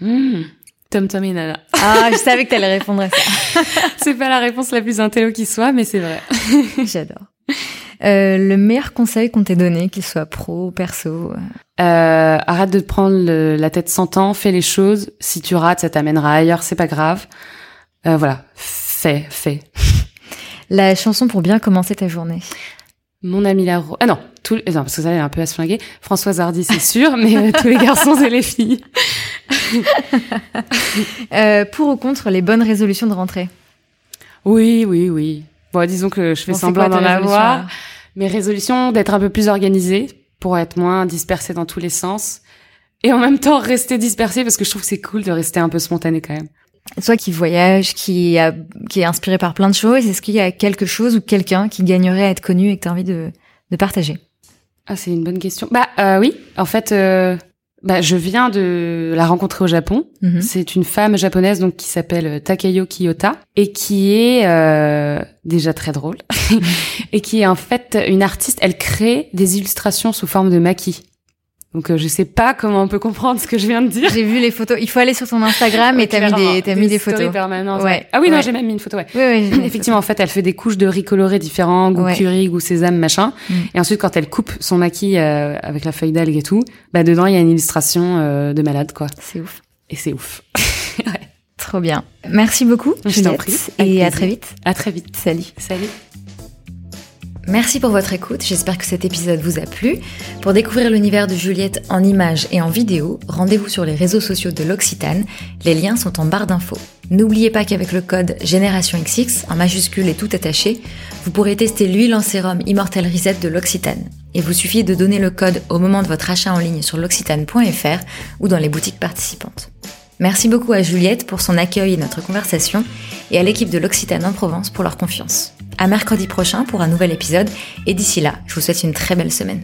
Hmm. Tom Tom et Nana. Ah, je savais que t'allais répondre à ça. <laughs> c'est pas la réponse la plus intello qui soit, mais c'est vrai. <laughs> J'adore. Euh, le meilleur conseil qu'on t'ait donné, qu'il soit pro, ou perso euh, Arrête de te prendre la tête 100 ans, fais les choses. Si tu rates, ça t'amènera ailleurs, c'est pas grave. Euh, voilà, fais, fais. La chanson pour bien commencer ta journée mon ami la Ah non, tout... non, parce que ça est un peu à se flinguer. Françoise Hardy, c'est sûr, mais euh, tous les garçons et les filles. <laughs> euh, pour ou contre les bonnes résolutions de rentrée? Oui, oui, oui. Bon, disons que je fais semblant d'en avoir. Mes résolutions, d'être un peu plus organisée pour être moins dispersée dans tous les sens. Et en même temps, rester dispersée parce que je trouve que c'est cool de rester un peu spontané quand même. Toi qui voyage, qui, a, qui est inspiré par plein de choses, est-ce qu'il y a quelque chose ou quelqu'un qui gagnerait à être connu et que tu as envie de, de partager? Ah, c'est une bonne question. Bah euh, oui, en fait, euh, bah, je viens de la rencontrer au Japon. Mhm. C'est une femme japonaise donc qui s'appelle Takayo Kiyota et qui est euh, déjà très drôle <laughs> et qui est en fait une artiste. Elle crée des illustrations sous forme de maquis. Donc euh, je sais pas comment on peut comprendre ce que je viens de dire. J'ai vu les photos. Il faut aller sur ton Instagram et t'as mis des t'as mis des photos. Ouais. Ah oui non j'ai même mis une photo. Ouais. Oui, oui <laughs> Effectivement en fait elle fait des couches de riz coloré différents, goût curry, goût sésame machin. Mm. Et ensuite quand elle coupe son maquis euh, avec la feuille d'algue et tout, bah dedans il y a une illustration euh, de malade quoi. C'est ouf. Et c'est ouf. <laughs> ouais. Trop bien. Merci beaucoup. Je t'en prie. Et à très vite. À très vite. Salut. Salut. Merci pour votre écoute, j'espère que cet épisode vous a plu. Pour découvrir l'univers de Juliette en images et en vidéo, rendez-vous sur les réseaux sociaux de l'Occitane, les liens sont en barre d'infos. N'oubliez pas qu'avec le code GénérationXX, en majuscule et tout attaché, vous pourrez tester l'huile en sérum Immortel Reset de l'Occitane. Il vous suffit de donner le code au moment de votre achat en ligne sur l'occitane.fr ou dans les boutiques participantes. Merci beaucoup à Juliette pour son accueil et notre conversation, et à l'équipe de l'Occitane en Provence pour leur confiance. À mercredi prochain pour un nouvel épisode, et d'ici là, je vous souhaite une très belle semaine.